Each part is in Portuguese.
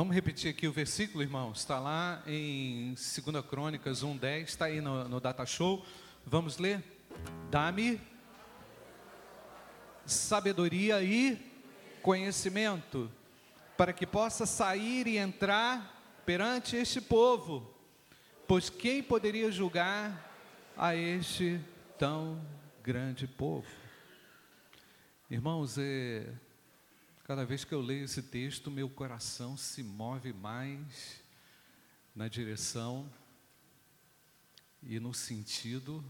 Vamos repetir aqui o versículo, irmãos. Está lá em 2 Crônicas 1,10, está aí no, no Data Show. Vamos ler? Dá-me sabedoria e conhecimento, para que possa sair e entrar perante este povo, pois quem poderia julgar a este tão grande povo? Irmãos, é, cada vez que eu leio esse texto, meu coração se move mais na direção e no sentido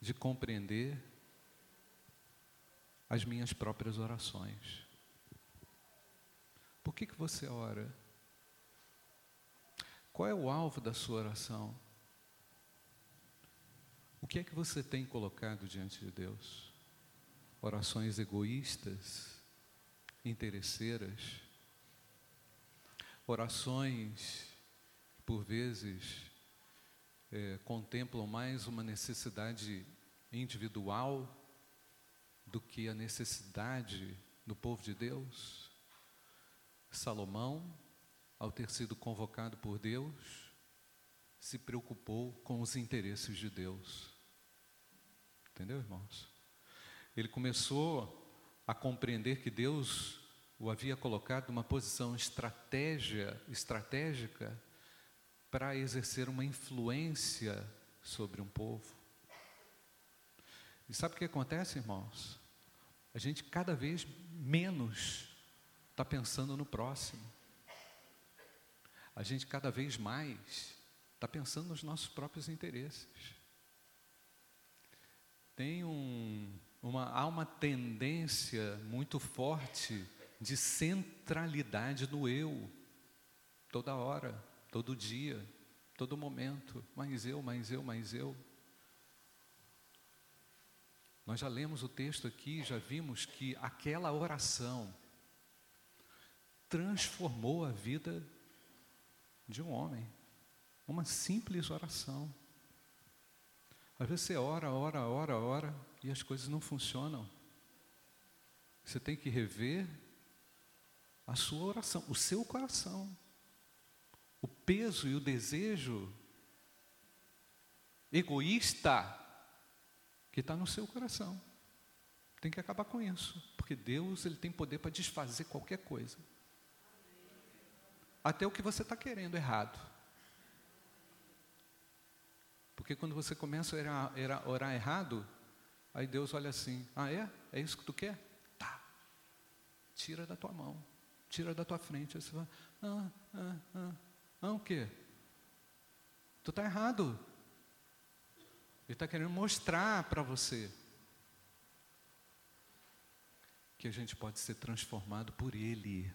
de compreender as minhas próprias orações. Por que, que você ora? Qual é o alvo da sua oração? O que é que você tem colocado diante de Deus? Orações egoístas, interesseiras, orações que por vezes é, contemplam mais uma necessidade individual do que a necessidade do povo de Deus. Salomão, ao ter sido convocado por Deus, se preocupou com os interesses de Deus. Entendeu, irmãos? Ele começou a compreender que Deus o havia colocado numa posição estratégia, estratégica para exercer uma influência sobre um povo. E sabe o que acontece, irmãos? A gente cada vez menos está pensando no próximo. A gente cada vez mais está pensando nos nossos próprios interesses. Tem um, uma, há uma tendência muito forte de centralidade no eu, toda hora todo dia, todo momento, mais eu, mais eu, mais eu. Nós já lemos o texto aqui, já vimos que aquela oração transformou a vida de um homem. Uma simples oração. Às vezes você ora, ora, ora, ora e as coisas não funcionam. Você tem que rever a sua oração, o seu coração o peso e o desejo egoísta que está no seu coração. Tem que acabar com isso, porque Deus ele tem poder para desfazer qualquer coisa, até o que você está querendo errado. Porque quando você começa a orar, orar errado, aí Deus olha assim: ah é? É isso que tu quer? Tá. Tira da tua mão, tira da tua frente. Aí você vai, ah, ah, ah. Não, o quê? Tu está errado. Ele está querendo mostrar para você que a gente pode ser transformado por Ele,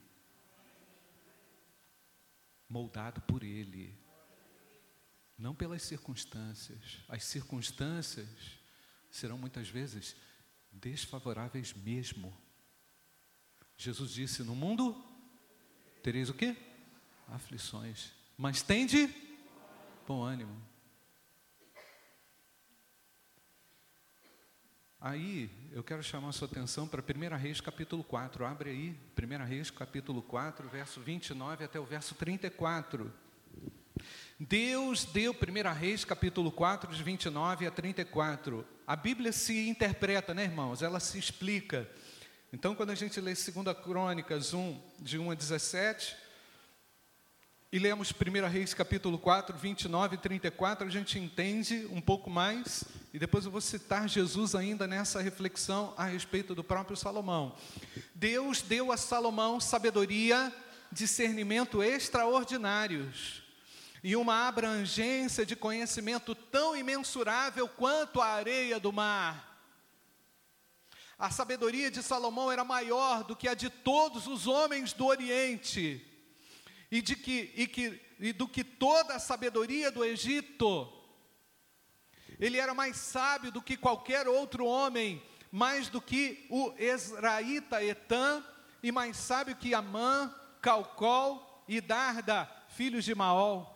moldado por Ele, não pelas circunstâncias. As circunstâncias serão muitas vezes desfavoráveis mesmo. Jesus disse: No mundo tereis o quê? aflições, mas tende bom ânimo. Aí, eu quero chamar a sua atenção para 1 Reis capítulo 4. Abre aí, 1 Reis capítulo 4, verso 29 até o verso 34. Deus deu 1 Reis capítulo 4, de 29 a 34. A Bíblia se interpreta, né, irmãos? Ela se explica. Então, quando a gente lê 2 Crônicas 1, de 1 a 17, e lemos 1 Reis capítulo 4, 29 e 34, a gente entende um pouco mais, e depois eu vou citar Jesus ainda nessa reflexão a respeito do próprio Salomão. Deus deu a Salomão sabedoria, discernimento extraordinários e uma abrangência de conhecimento tão imensurável quanto a areia do mar. A sabedoria de Salomão era maior do que a de todos os homens do Oriente e, de que, e, que, e do que toda a sabedoria do Egito. Ele era mais sábio do que qualquer outro homem, mais do que o Esraíta Etã, e mais sábio que Amã, Calcol e Darda, filhos de Maol.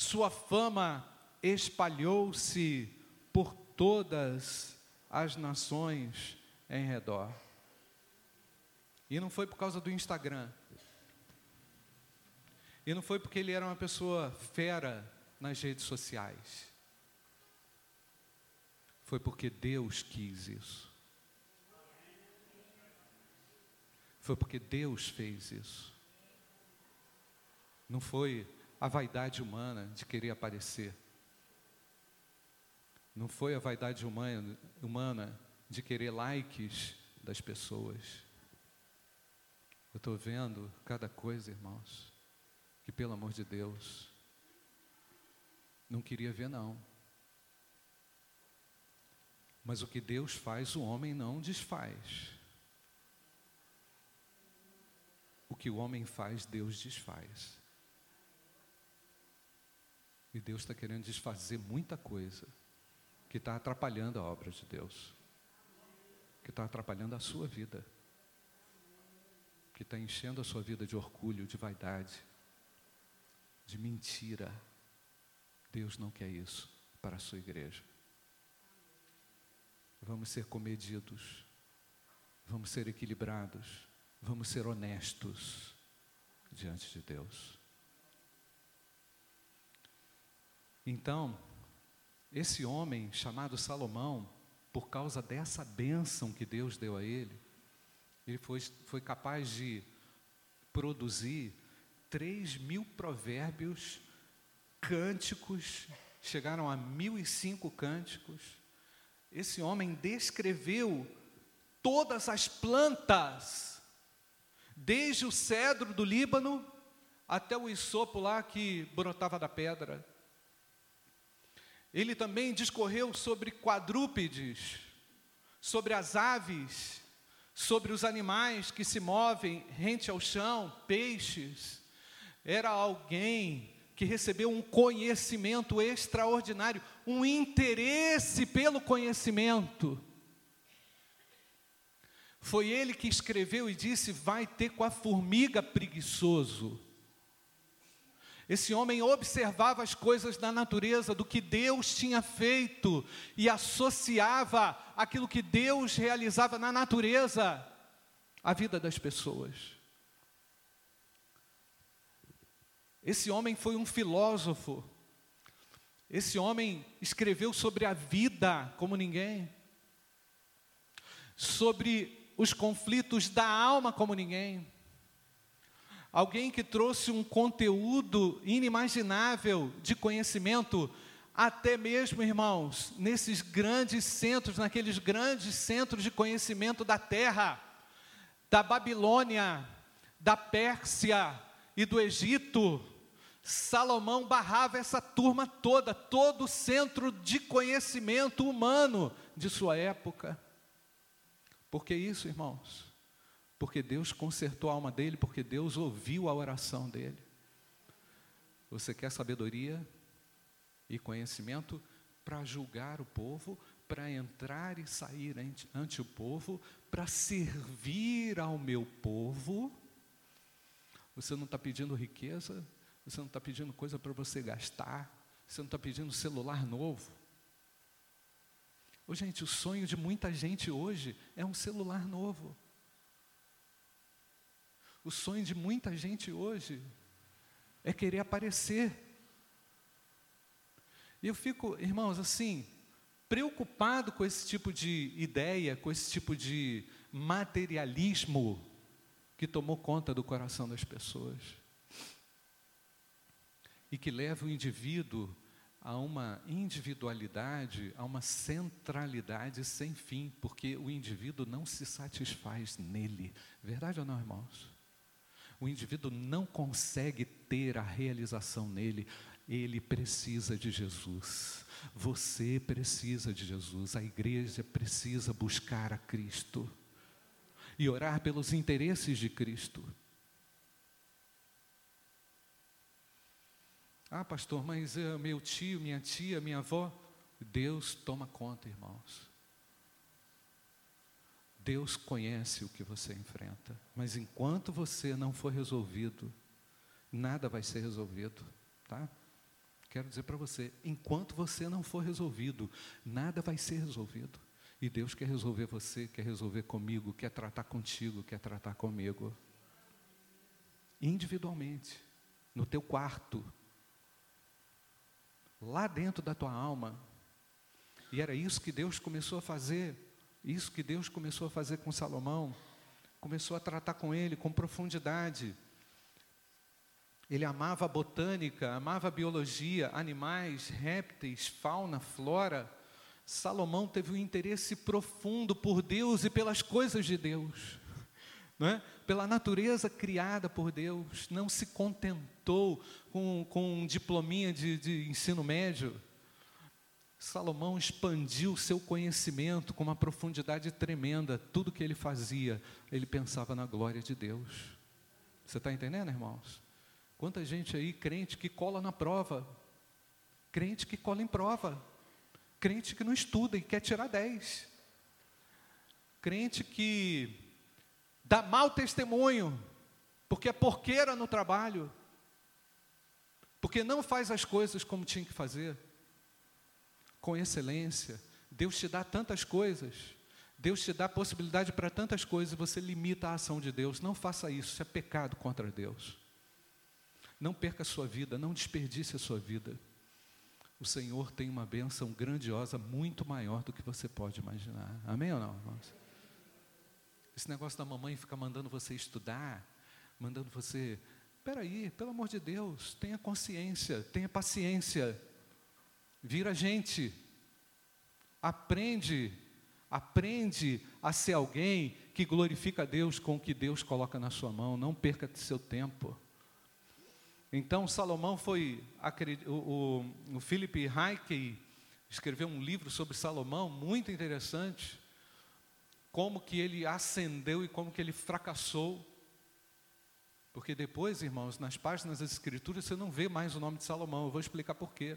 Sua fama espalhou-se por todas as nações em redor. E não foi por causa do Instagram, E não foi porque ele era uma pessoa fera nas redes sociais. Foi porque Deus quis isso. Foi porque Deus fez isso. Não foi a vaidade humana de querer aparecer. Não foi a vaidade humana, humana de querer likes das pessoas. Eu estou vendo cada coisa, irmãos, que pelo amor de Deus, não queria ver, não. Mas o que Deus faz, o homem não desfaz. O que o homem faz, Deus desfaz. E Deus está querendo desfazer muita coisa que está atrapalhando a obra de Deus, que está atrapalhando a sua vida, que está enchendo a sua vida de orgulho, de vaidade, de mentira. Deus não quer isso para a sua igreja. Vamos ser comedidos, vamos ser equilibrados, vamos ser honestos diante de Deus. Então, esse homem chamado Salomão, por causa dessa bênção que Deus deu a ele, ele foi, foi capaz de produzir três mil provérbios, cânticos, chegaram a mil e cinco cânticos. Esse homem descreveu todas as plantas, desde o cedro do Líbano até o isopo lá que brotava da pedra. Ele também discorreu sobre quadrúpedes, sobre as aves, sobre os animais que se movem rente ao chão, peixes. Era alguém que recebeu um conhecimento extraordinário, um interesse pelo conhecimento. Foi ele que escreveu e disse: Vai ter com a formiga preguiçoso. Esse homem observava as coisas da natureza, do que Deus tinha feito, e associava aquilo que Deus realizava na natureza à vida das pessoas. Esse homem foi um filósofo. Esse homem escreveu sobre a vida como ninguém, sobre os conflitos da alma como ninguém alguém que trouxe um conteúdo inimaginável de conhecimento, até mesmo, irmãos, nesses grandes centros, naqueles grandes centros de conhecimento da terra, da Babilônia, da Pérsia e do Egito. Salomão barrava essa turma toda, todo o centro de conhecimento humano de sua época. Por que isso, irmãos? Porque Deus consertou a alma dele, porque Deus ouviu a oração dele. Você quer sabedoria e conhecimento para julgar o povo, para entrar e sair ante, ante o povo, para servir ao meu povo. Você não está pedindo riqueza, você não está pedindo coisa para você gastar, você não está pedindo celular novo. Ô, gente, o sonho de muita gente hoje é um celular novo. O sonho de muita gente hoje é querer aparecer. E eu fico, irmãos, assim, preocupado com esse tipo de ideia, com esse tipo de materialismo que tomou conta do coração das pessoas. E que leva o indivíduo a uma individualidade, a uma centralidade sem fim, porque o indivíduo não se satisfaz nele. Verdade ou não, irmãos? O indivíduo não consegue ter a realização nele, ele precisa de Jesus. Você precisa de Jesus, a igreja precisa buscar a Cristo e orar pelos interesses de Cristo. Ah, pastor, mas uh, meu tio, minha tia, minha avó, Deus toma conta, irmãos. Deus conhece o que você enfrenta, mas enquanto você não for resolvido, nada vai ser resolvido, tá? Quero dizer para você, enquanto você não for resolvido, nada vai ser resolvido. E Deus quer resolver você, quer resolver comigo, quer tratar contigo, quer tratar comigo. Individualmente. no teu quarto, lá dentro da tua alma. E era isso que Deus começou a fazer, isso que Deus começou a fazer com Salomão, começou a tratar com ele com profundidade. Ele amava a botânica, amava a biologia, animais, répteis, fauna, flora. Salomão teve um interesse profundo por Deus e pelas coisas de Deus, não é? pela natureza criada por Deus. Não se contentou com, com um diplominha de, de ensino médio. Salomão expandiu seu conhecimento com uma profundidade tremenda. Tudo que ele fazia, ele pensava na glória de Deus. Você está entendendo, irmãos? Quanta gente aí, crente que cola na prova, crente que cola em prova, crente que não estuda e quer tirar 10, crente que dá mau testemunho, porque é porqueira no trabalho, porque não faz as coisas como tinha que fazer, com excelência. Deus te dá tantas coisas, Deus te dá possibilidade para tantas coisas, você limita a ação de Deus. Não faça isso, isso é pecado contra Deus. Não perca a sua vida, não desperdice a sua vida. O Senhor tem uma bênção grandiosa, muito maior do que você pode imaginar. Amém ou não, irmãos? Esse negócio da mamãe ficar mandando você estudar, mandando você. Peraí, pelo amor de Deus, tenha consciência, tenha paciência. Vira gente. Aprende, aprende a ser alguém que glorifica a Deus com o que Deus coloca na sua mão. Não perca seu tempo. Então, Salomão foi, o, o, o Philip Hayke escreveu um livro sobre Salomão, muito interessante, como que ele ascendeu e como que ele fracassou. Porque depois, irmãos, nas páginas das Escrituras, você não vê mais o nome de Salomão, eu vou explicar por quê.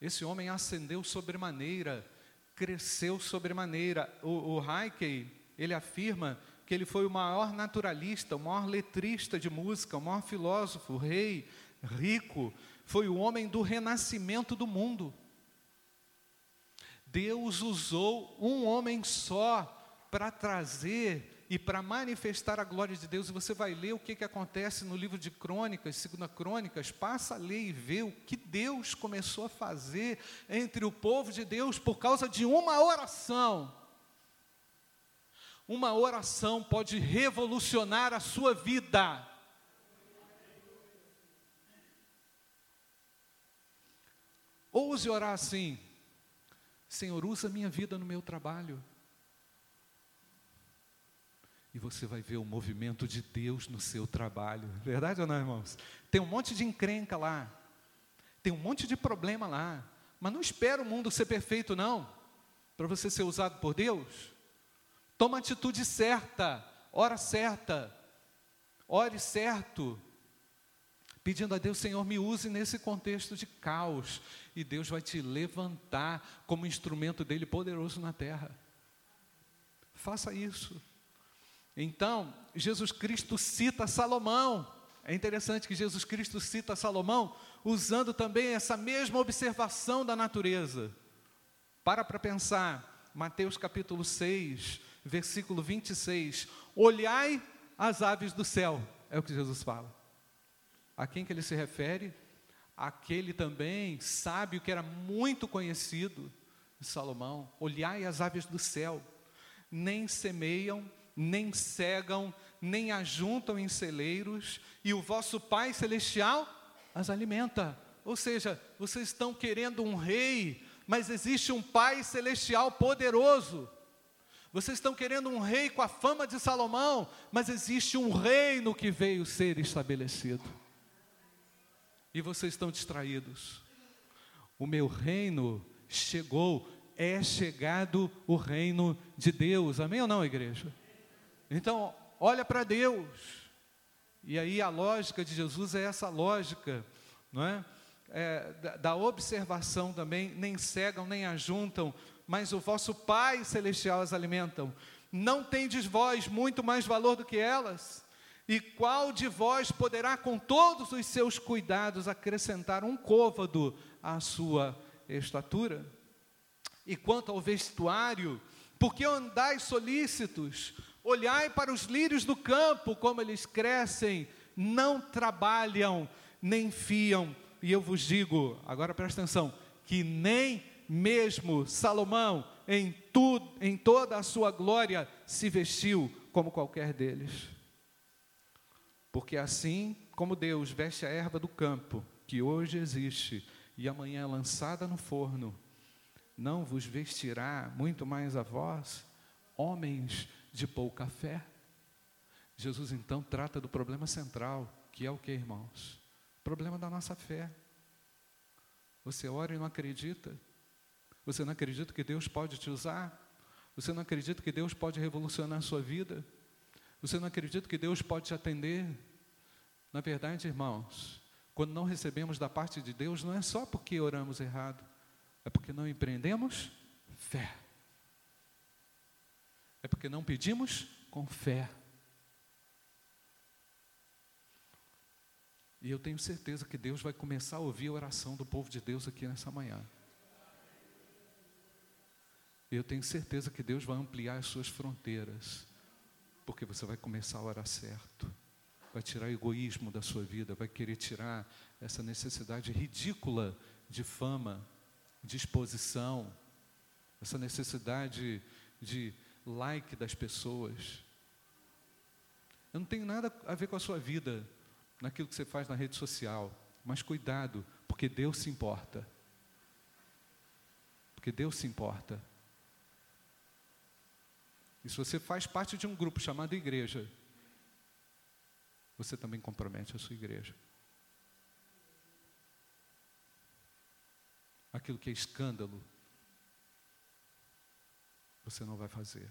Esse homem ascendeu sobremaneira, cresceu sobremaneira. O, o Hayke, ele afirma que ele foi o maior naturalista, o maior letrista de música, o maior filósofo, rei, rico, foi o homem do renascimento do mundo. Deus usou um homem só para trazer e para manifestar a glória de Deus. E você vai ler o que, que acontece no livro de Crônicas, segunda Crônicas, passa a ler e vê o que Deus começou a fazer entre o povo de Deus por causa de uma oração. Uma oração pode revolucionar a sua vida. Ouse orar assim: Senhor, usa minha vida no meu trabalho. E você vai ver o movimento de Deus no seu trabalho. Verdade ou não, irmãos? Tem um monte de encrenca lá. Tem um monte de problema lá. Mas não espera o mundo ser perfeito, não. Para você ser usado por Deus. Toma a atitude certa, hora certa, ore certo, pedindo a Deus, Senhor, me use nesse contexto de caos, e Deus vai te levantar como instrumento dele poderoso na terra. Faça isso. Então, Jesus Cristo cita Salomão. É interessante que Jesus Cristo cita Salomão usando também essa mesma observação da natureza. Para para pensar, Mateus capítulo 6, versículo 26. Olhai as aves do céu, é o que Jesus fala. A quem que ele se refere? Aquele também sábio que era muito conhecido, Salomão. Olhai as aves do céu, nem semeiam, nem cegam, nem ajuntam em celeiros, e o vosso Pai Celestial as alimenta. Ou seja, vocês estão querendo um rei, mas existe um Pai Celestial poderoso vocês estão querendo um rei com a fama de Salomão, mas existe um reino que veio ser estabelecido. E vocês estão distraídos. O meu reino chegou, é chegado o reino de Deus. Amém ou não, igreja? Então, olha para Deus. E aí a lógica de Jesus é essa lógica, não é? é da, da observação também, nem cegam, nem ajuntam, mas o vosso Pai Celestial as alimentam. Não tendes vós muito mais valor do que elas? E qual de vós poderá, com todos os seus cuidados, acrescentar um côvado à sua estatura? E quanto ao vestuário, por que andais solícitos? Olhai para os lírios do campo, como eles crescem, não trabalham nem fiam. E eu vos digo, agora presta atenção, que nem mesmo Salomão, em, tudo, em toda a sua glória, se vestiu como qualquer deles. Porque assim como Deus veste a erva do campo, que hoje existe e amanhã é lançada no forno, não vos vestirá muito mais a vós, homens de pouca fé? Jesus então trata do problema central, que é o que, irmãos? O problema da nossa fé. Você ora e não acredita? Você não acredita que Deus pode te usar? Você não acredita que Deus pode revolucionar a sua vida? Você não acredita que Deus pode te atender? Na verdade, irmãos, quando não recebemos da parte de Deus, não é só porque oramos errado, é porque não empreendemos fé. É porque não pedimos com fé. E eu tenho certeza que Deus vai começar a ouvir a oração do povo de Deus aqui nessa manhã. Eu tenho certeza que Deus vai ampliar as suas fronteiras, porque você vai começar a orar certo, vai tirar o egoísmo da sua vida, vai querer tirar essa necessidade ridícula de fama, de exposição, essa necessidade de like das pessoas. Eu não tenho nada a ver com a sua vida, naquilo que você faz na rede social, mas cuidado, porque Deus se importa. Porque Deus se importa. E se você faz parte de um grupo chamado igreja, você também compromete a sua igreja. Aquilo que é escândalo, você não vai fazer.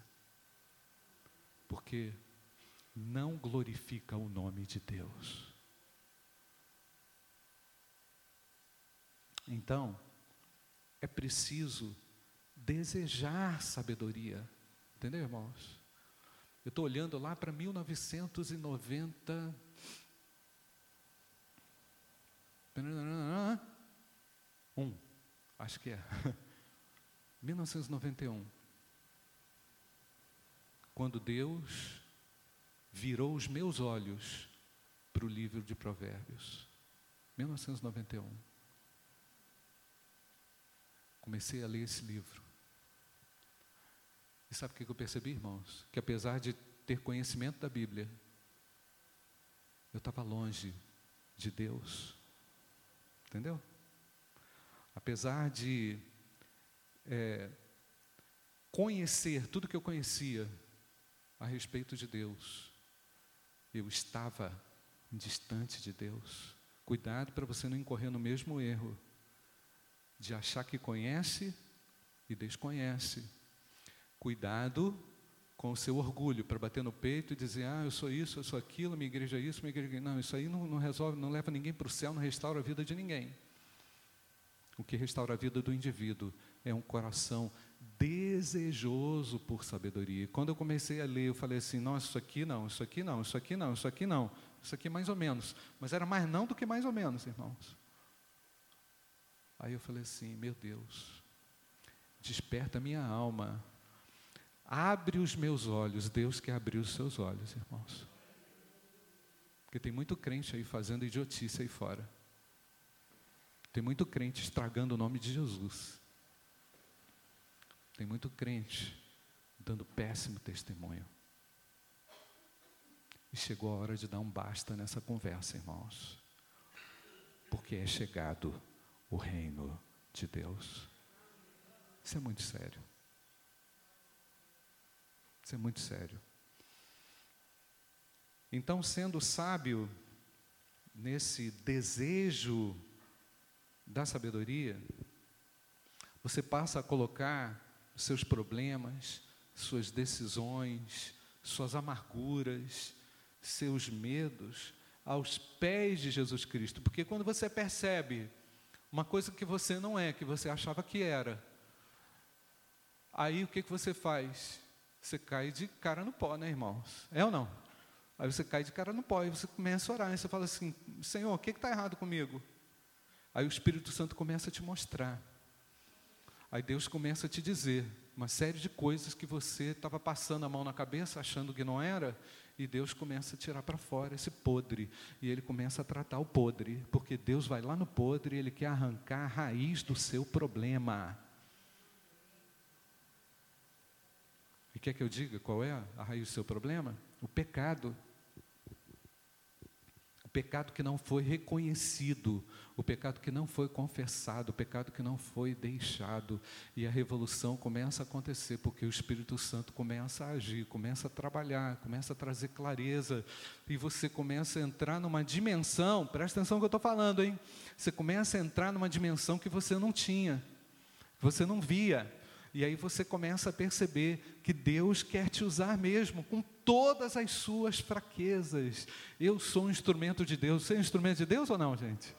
Porque não glorifica o nome de Deus. Então, é preciso desejar sabedoria. Entendeu, irmãos? Eu estou olhando lá para 1990. Um, acho que é. 1991. Quando Deus virou os meus olhos para o livro de Provérbios. 1991. Comecei a ler esse livro. E sabe o que eu percebi, irmãos? Que apesar de ter conhecimento da Bíblia, eu estava longe de Deus. Entendeu? Apesar de é, conhecer tudo que eu conhecia a respeito de Deus, eu estava distante de Deus. Cuidado para você não incorrer no mesmo erro de achar que conhece e desconhece. Cuidado com o seu orgulho para bater no peito e dizer: Ah, eu sou isso, eu sou aquilo, minha igreja é isso, minha igreja é Não, isso aí não, não resolve, não leva ninguém para o céu, não restaura a vida de ninguém. O que restaura a vida do indivíduo é um coração desejoso por sabedoria. Quando eu comecei a ler, eu falei assim: Nossa, isso aqui não, isso aqui não, isso aqui não, isso aqui não, isso aqui mais ou menos. Mas era mais não do que mais ou menos, irmãos. Aí eu falei assim: Meu Deus, desperta minha alma Abre os meus olhos, Deus quer abrir os seus olhos, irmãos. Porque tem muito crente aí fazendo idiotice aí fora. Tem muito crente estragando o nome de Jesus. Tem muito crente dando péssimo testemunho. E chegou a hora de dar um basta nessa conversa, irmãos. Porque é chegado o reino de Deus. Isso é muito sério. Isso é muito sério. Então, sendo sábio nesse desejo da sabedoria, você passa a colocar seus problemas, suas decisões, suas amarguras, seus medos aos pés de Jesus Cristo. Porque quando você percebe uma coisa que você não é, que você achava que era, aí o que, que você faz? você cai de cara no pó, né, irmãos? É ou não? Aí você cai de cara no pó e você começa a orar. E você fala assim: Senhor, o que está errado comigo? Aí o Espírito Santo começa a te mostrar. Aí Deus começa a te dizer uma série de coisas que você estava passando a mão na cabeça, achando que não era, E Deus começa a tirar para fora esse podre. E ele começa a tratar o podre. Porque Deus vai lá no podre e ele quer arrancar a raiz do seu problema. E quer que eu diga qual é a raiz do seu problema? O pecado pecado que não foi reconhecido, o pecado que não foi confessado, o pecado que não foi deixado. E a revolução começa a acontecer, porque o Espírito Santo começa a agir, começa a trabalhar, começa a trazer clareza, e você começa a entrar numa dimensão, presta atenção no que eu estou falando, hein? Você começa a entrar numa dimensão que você não tinha, que você não via. E aí você começa a perceber que Deus quer te usar mesmo, com todas as suas fraquezas. Eu sou um instrumento de Deus. Você é um instrumento de Deus ou não, gente?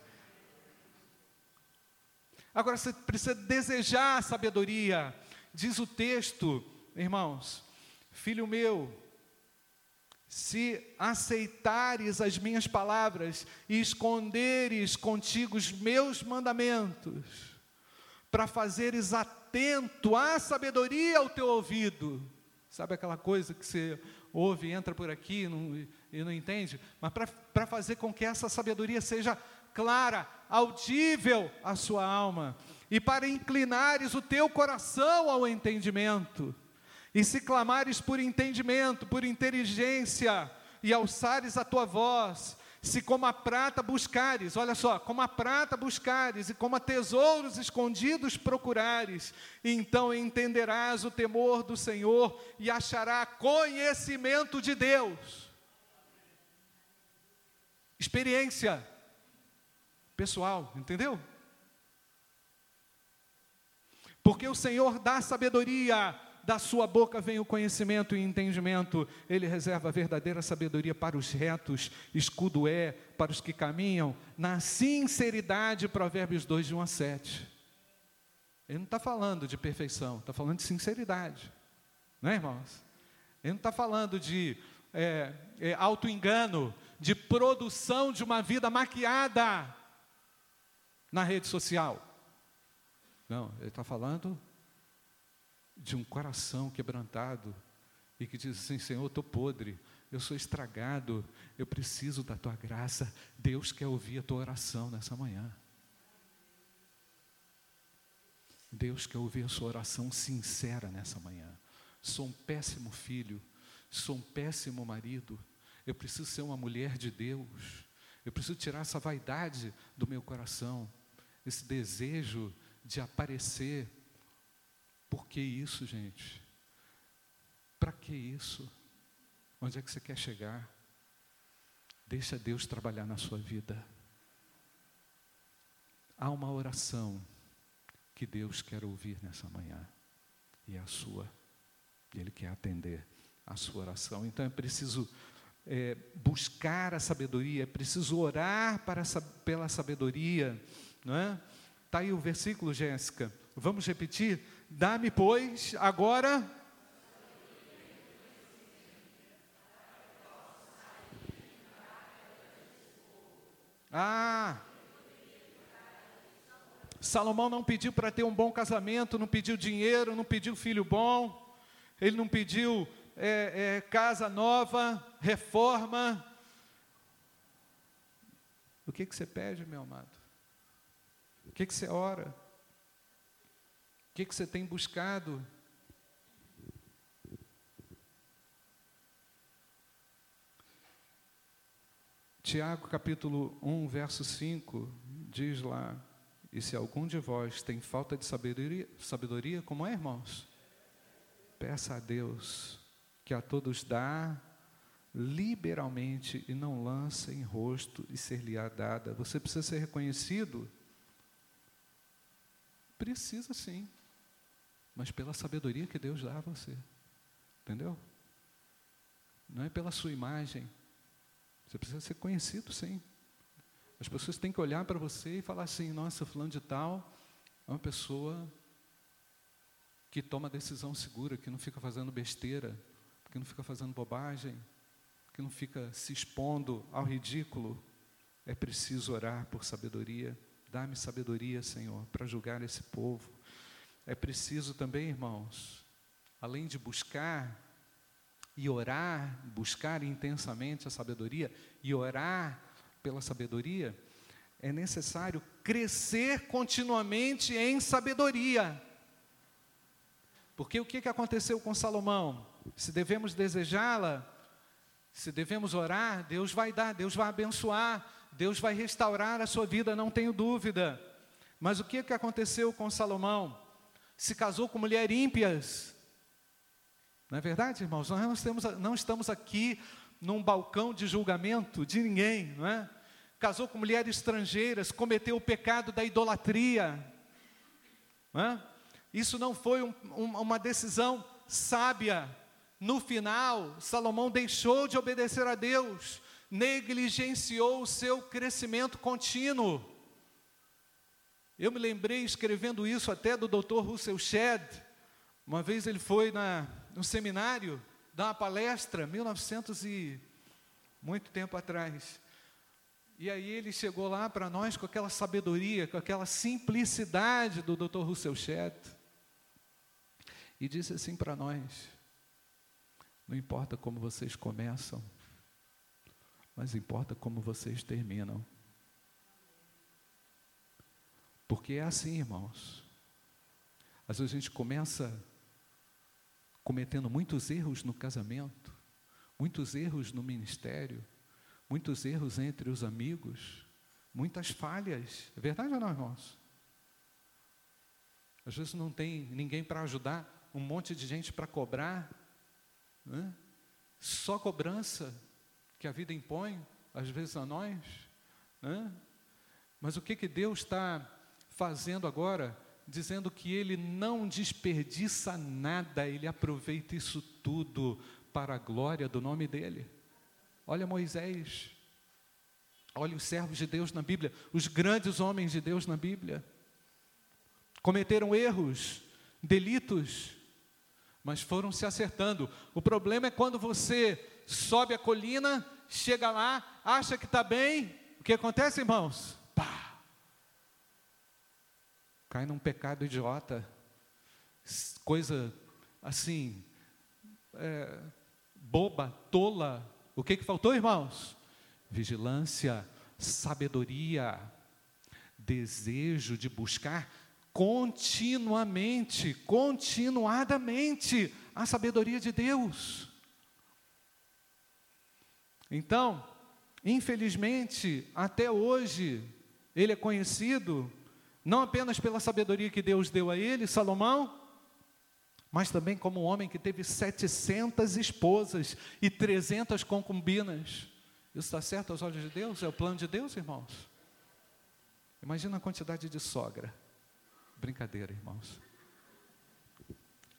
Agora você precisa desejar sabedoria. Diz o texto, irmãos, filho meu, se aceitares as minhas palavras e esconderes contigo os meus mandamentos, para fazeres atento à sabedoria ao teu ouvido. Sabe aquela coisa que você ouve, entra por aqui não, e não entende? Mas para fazer com que essa sabedoria seja clara, audível à sua alma, e para inclinares o teu coração ao entendimento, e se clamares por entendimento, por inteligência, e alçares a tua voz, se como a prata buscares, olha só, como a prata buscares e como a tesouros escondidos procurares, então entenderás o temor do Senhor e achará conhecimento de Deus. Experiência pessoal, entendeu? Porque o Senhor dá sabedoria da sua boca vem o conhecimento e entendimento. Ele reserva a verdadeira sabedoria para os retos, escudo é para os que caminham na sinceridade. Provérbios 2, de 1 a 7. Ele não está falando de perfeição, está falando de sinceridade. Não é, irmãos? Ele não está falando de é, é, auto-engano, de produção de uma vida maquiada na rede social. Não, ele está falando de um coração quebrantado e que diz assim: Senhor, eu estou podre, eu sou estragado, eu preciso da tua graça. Deus quer ouvir a tua oração nessa manhã. Deus quer ouvir a sua oração sincera nessa manhã. Sou um péssimo filho, sou um péssimo marido, eu preciso ser uma mulher de Deus, eu preciso tirar essa vaidade do meu coração, esse desejo de aparecer por que isso, gente? Para que isso? Onde é que você quer chegar? Deixa Deus trabalhar na sua vida. Há uma oração que Deus quer ouvir nessa manhã, e é a sua. Ele quer atender a sua oração. Então é preciso é, buscar a sabedoria, é preciso orar para, pela sabedoria. Não é? Está aí o versículo, Jéssica. Vamos repetir? Dá-me, pois, agora. Ah! Salomão não pediu para ter um bom casamento, não pediu dinheiro, não pediu filho bom, ele não pediu é, é, casa nova, reforma. O que, que você pede, meu amado? O que, que você ora? Que, que você tem buscado? Tiago capítulo 1, verso 5, diz lá: E se algum de vós tem falta de sabedoria, sabedoria como é, irmãos? Peça a Deus, que a todos dá liberalmente e não lança em rosto e ser-lhe-á dada. Você precisa ser reconhecido? Precisa sim mas pela sabedoria que Deus dá a você. Entendeu? Não é pela sua imagem. Você precisa ser conhecido, sim. As pessoas têm que olhar para você e falar assim: nossa, fulano de tal é uma pessoa que toma decisão segura, que não fica fazendo besteira, que não fica fazendo bobagem, que não fica se expondo ao ridículo. É preciso orar por sabedoria. Dá-me sabedoria, Senhor, para julgar esse povo. É preciso também, irmãos, além de buscar e orar, buscar intensamente a sabedoria e orar pela sabedoria, é necessário crescer continuamente em sabedoria. Porque o que que aconteceu com Salomão? Se devemos desejá-la, se devemos orar, Deus vai dar, Deus vai abençoar, Deus vai restaurar a sua vida, não tenho dúvida. Mas o que que aconteceu com Salomão? Se casou com mulheres ímpias. Não é verdade, irmãos? Nós não estamos, não estamos aqui num balcão de julgamento de ninguém, não é? Casou com mulheres estrangeiras, cometeu o pecado da idolatria. Não é? Isso não foi um, um, uma decisão sábia. No final, Salomão deixou de obedecer a Deus, negligenciou o seu crescimento contínuo. Eu me lembrei, escrevendo isso até do Dr. Russell Shedd, uma vez ele foi na, no seminário, dar uma palestra, 1900 e muito tempo atrás. E aí ele chegou lá para nós com aquela sabedoria, com aquela simplicidade do Dr. Russell Shedd, e disse assim para nós: não importa como vocês começam, mas importa como vocês terminam. Porque é assim, irmãos. Às vezes a gente começa cometendo muitos erros no casamento, muitos erros no ministério, muitos erros entre os amigos, muitas falhas. É verdade ou não, irmãos? Às vezes não tem ninguém para ajudar, um monte de gente para cobrar, né? só cobrança que a vida impõe, às vezes a nós. Né? Mas o que, que Deus está fazendo agora? Dizendo que Ele não desperdiça nada, Ele aproveita isso tudo para a glória do nome dEle. Olha Moisés, olha os servos de Deus na Bíblia, os grandes homens de Deus na Bíblia. Cometeram erros, delitos, mas foram se acertando. O problema é quando você sobe a colina, chega lá, acha que está bem, o que acontece, irmãos? Pá! Cai num pecado idiota, coisa assim, é, boba, tola, o que, que faltou, irmãos? Vigilância, sabedoria, desejo de buscar continuamente, continuadamente a sabedoria de Deus. Então, infelizmente, até hoje, ele é conhecido não apenas pela sabedoria que Deus deu a ele, Salomão, mas também como um homem que teve 700 esposas e 300 concubinas. Isso está certo aos olhos de Deus? É o plano de Deus, irmãos? Imagina a quantidade de sogra. Brincadeira, irmãos.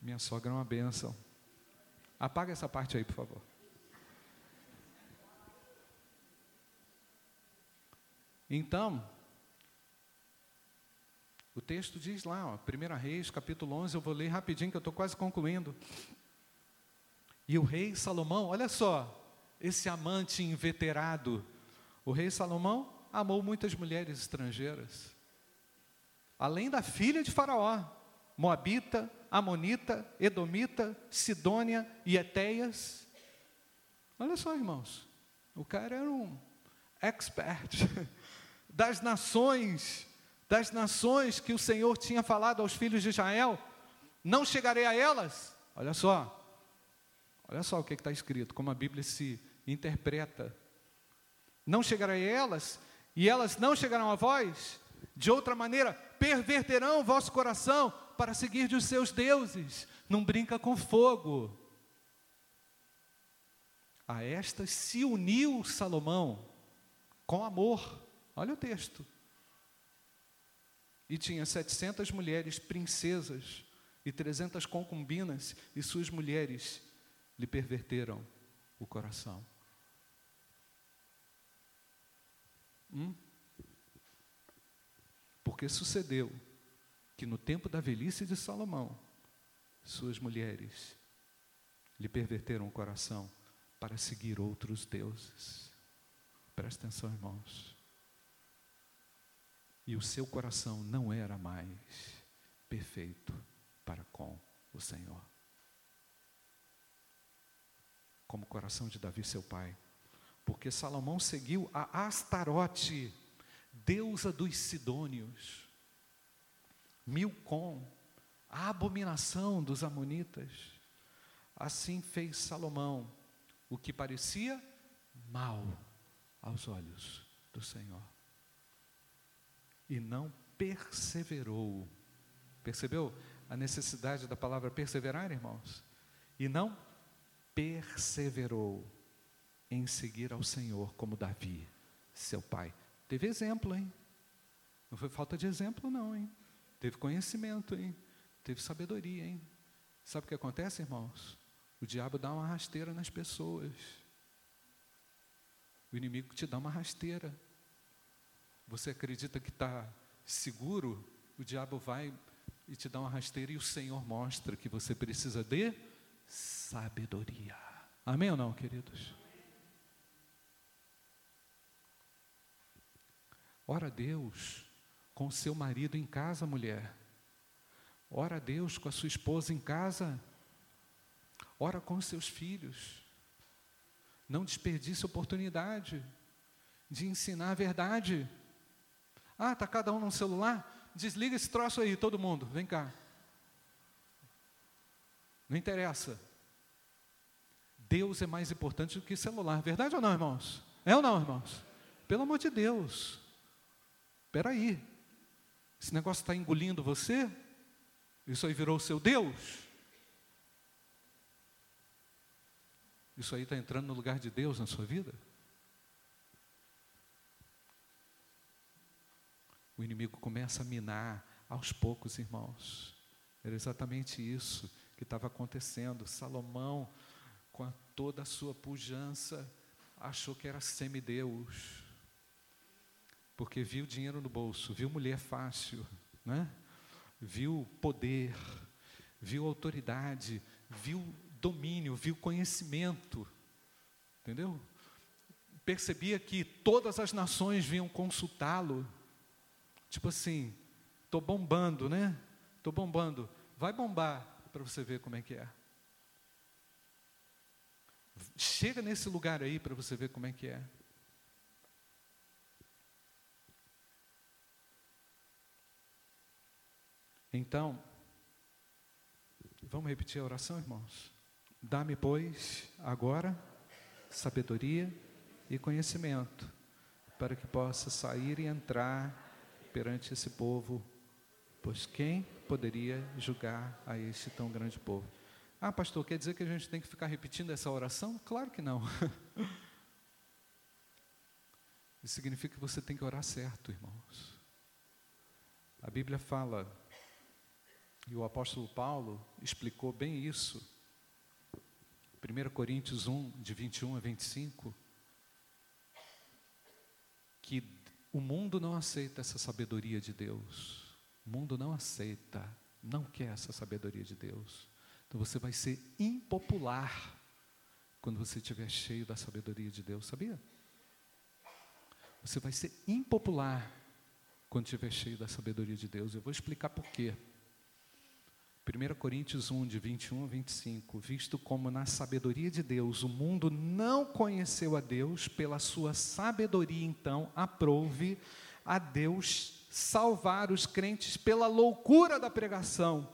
Minha sogra é uma benção. Apaga essa parte aí, por favor. Então, o texto diz lá, ó, 1 Reis, capítulo 11, eu vou ler rapidinho que eu estou quase concluindo. E o rei Salomão, olha só, esse amante inveterado, o rei Salomão amou muitas mulheres estrangeiras, além da filha de Faraó, Moabita, Amonita, Edomita, Sidônia e Etéias. Olha só, irmãos, o cara era um expert das nações das nações que o Senhor tinha falado aos filhos de Israel, não chegarei a elas. Olha só, olha só o que está escrito, como a Bíblia se interpreta. Não chegarei a elas, e elas não chegarão a vós, de outra maneira, perverterão o vosso coração para seguir os seus deuses. Não brinca com fogo. A estas se uniu Salomão com amor. Olha o texto e tinha 700 mulheres princesas e 300 concubinas, e suas mulheres lhe perverteram o coração. Hum? Porque sucedeu que no tempo da velhice de Salomão, suas mulheres lhe perverteram o coração para seguir outros deuses. Presta atenção, irmãos e o seu coração não era mais perfeito para com o Senhor. como o coração de Davi, seu pai. Porque Salomão seguiu a Astarote, deusa dos Sidônios, Milcom, a abominação dos Amonitas. Assim fez Salomão o que parecia mal aos olhos do Senhor. E não perseverou. Percebeu a necessidade da palavra perseverar, irmãos? E não perseverou em seguir ao Senhor como Davi, seu pai. Teve exemplo, hein? Não foi falta de exemplo, não, hein? Teve conhecimento, hein? Teve sabedoria, hein? Sabe o que acontece, irmãos? O diabo dá uma rasteira nas pessoas. O inimigo te dá uma rasteira. Você acredita que está seguro? O diabo vai e te dá uma rasteira e o Senhor mostra que você precisa de sabedoria. Amém ou não, queridos? Ora a Deus com seu marido em casa, mulher. Ora a Deus com a sua esposa em casa. Ora com seus filhos. Não desperdice a oportunidade de ensinar a verdade. Ah, está cada um no celular? Desliga esse troço aí, todo mundo, vem cá. Não interessa. Deus é mais importante do que celular, verdade ou não, irmãos? É ou não, irmãos? Pelo amor de Deus. Espera aí. Esse negócio está engolindo você? Isso aí virou o seu Deus? Isso aí está entrando no lugar de Deus na sua vida? O inimigo começa a minar aos poucos, irmãos. Era exatamente isso que estava acontecendo. Salomão, com a, toda a sua pujança, achou que era semideus porque viu dinheiro no bolso, viu mulher fácil, né? viu poder, viu autoridade, viu domínio, viu conhecimento, entendeu? Percebia que todas as nações vinham consultá-lo, tipo assim, estou bombando, né? Estou bombando, vai bombar para você ver como é que é. Chega nesse lugar aí para você ver como é que é. Então, vamos repetir a oração, irmãos? Dá-me, pois, agora sabedoria e conhecimento, para que possa sair e entrar perante esse povo, pois quem poderia julgar a este tão grande povo? Ah, pastor, quer dizer que a gente tem que ficar repetindo essa oração? Claro que não. Isso significa que você tem que orar certo, irmãos. A Bíblia fala e o apóstolo Paulo explicou bem isso. 1 Coríntios 1, de 21 a 25, que o mundo não aceita essa sabedoria de Deus. O mundo não aceita, não quer essa sabedoria de Deus. Então você vai ser impopular quando você estiver cheio da sabedoria de Deus, sabia? Você vai ser impopular quando estiver cheio da sabedoria de Deus. Eu vou explicar por quê. 1 Coríntios 1, de 21 a 25, visto como na sabedoria de Deus o mundo não conheceu a Deus, pela sua sabedoria então aprove a Deus salvar os crentes pela loucura da pregação.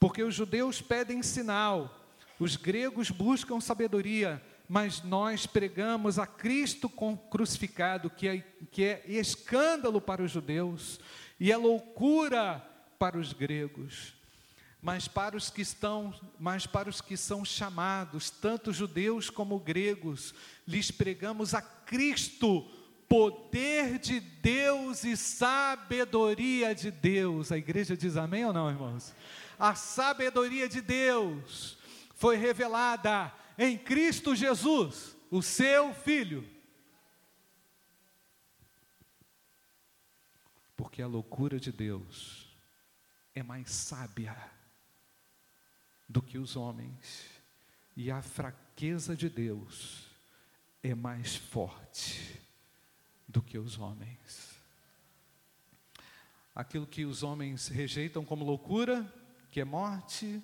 Porque os judeus pedem sinal, os gregos buscam sabedoria, mas nós pregamos a Cristo crucificado, que é, que é escândalo para os judeus e é loucura para os gregos mas para os que estão, mas para os que são chamados, tanto judeus como gregos, lhes pregamos a Cristo, poder de Deus e sabedoria de Deus. A igreja diz amém ou não, irmãos? A sabedoria de Deus foi revelada em Cristo Jesus, o seu filho. Porque a loucura de Deus é mais sábia do que os homens, e a fraqueza de Deus é mais forte do que os homens. Aquilo que os homens rejeitam como loucura, que é morte,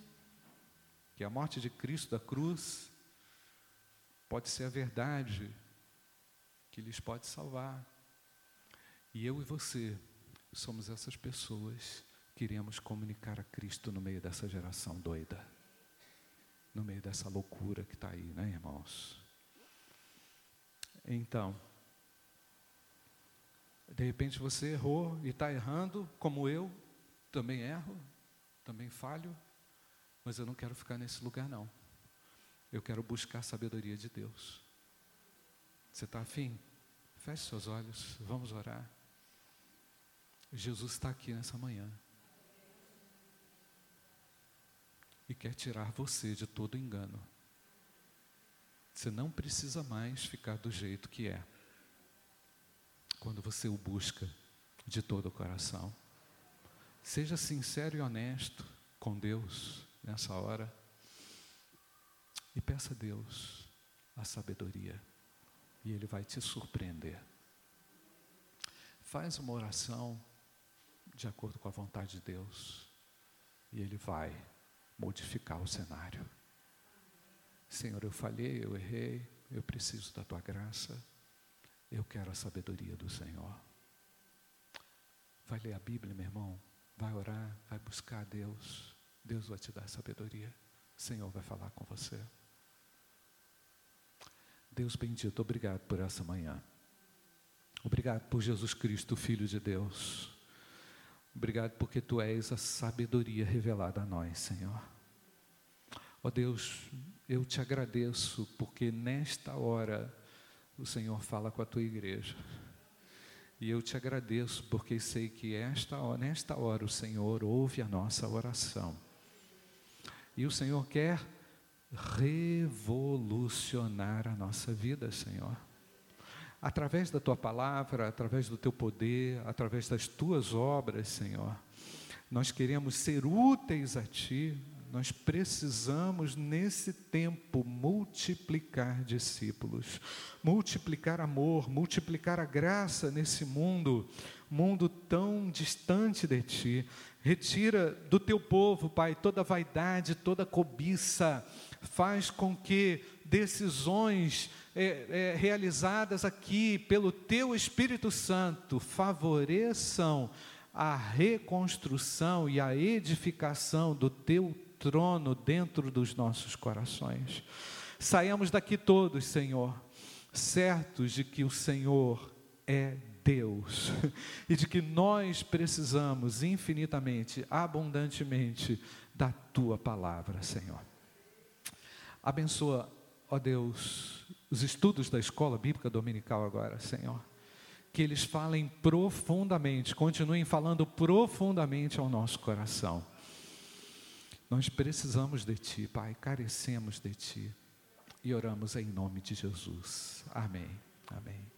que é a morte de Cristo da cruz, pode ser a verdade que lhes pode salvar. E eu e você somos essas pessoas que iremos comunicar a Cristo no meio dessa geração doida, no meio dessa loucura que está aí, né, irmãos? Então, de repente você errou e está errando, como eu também erro, também falho, mas eu não quero ficar nesse lugar, não. Eu quero buscar a sabedoria de Deus. Você está afim? Feche seus olhos, vamos orar. Jesus está aqui nessa manhã. E quer tirar você de todo engano. Você não precisa mais ficar do jeito que é. Quando você o busca de todo o coração. Seja sincero e honesto com Deus nessa hora. E peça a Deus a sabedoria. E Ele vai te surpreender. Faz uma oração de acordo com a vontade de Deus. E Ele vai modificar o cenário. Senhor, eu falhei, eu errei, eu preciso da tua graça. Eu quero a sabedoria do Senhor. Vai ler a Bíblia, meu irmão. Vai orar, vai buscar a Deus. Deus vai te dar sabedoria. O Senhor vai falar com você. Deus bendito, obrigado por essa manhã. Obrigado por Jesus Cristo, Filho de Deus. Obrigado porque tu és a sabedoria revelada a nós, Senhor. Ó oh Deus, eu te agradeço porque nesta hora o Senhor fala com a tua igreja. E eu te agradeço porque sei que esta hora, nesta hora o Senhor ouve a nossa oração. E o Senhor quer revolucionar a nossa vida, Senhor. Através da tua palavra, através do teu poder, através das tuas obras, Senhor. Nós queremos ser úteis a ti, nós precisamos, nesse tempo, multiplicar discípulos, multiplicar amor, multiplicar a graça nesse mundo, mundo tão distante de Ti. Retira do Teu povo, Pai, toda vaidade, toda cobiça, faz com que decisões é, é, realizadas aqui pelo Teu Espírito Santo favoreçam a reconstrução e a edificação do Teu trono dentro dos nossos corações. Saiamos daqui todos, Senhor, certos de que o Senhor é Deus e de que nós precisamos infinitamente, abundantemente da tua palavra, Senhor. Abençoa, ó Deus, os estudos da escola bíblica dominical agora, Senhor. Que eles falem profundamente, continuem falando profundamente ao nosso coração nós precisamos de Ti, Pai, carecemos de Ti. E oramos em nome de Jesus. Amém. Amém.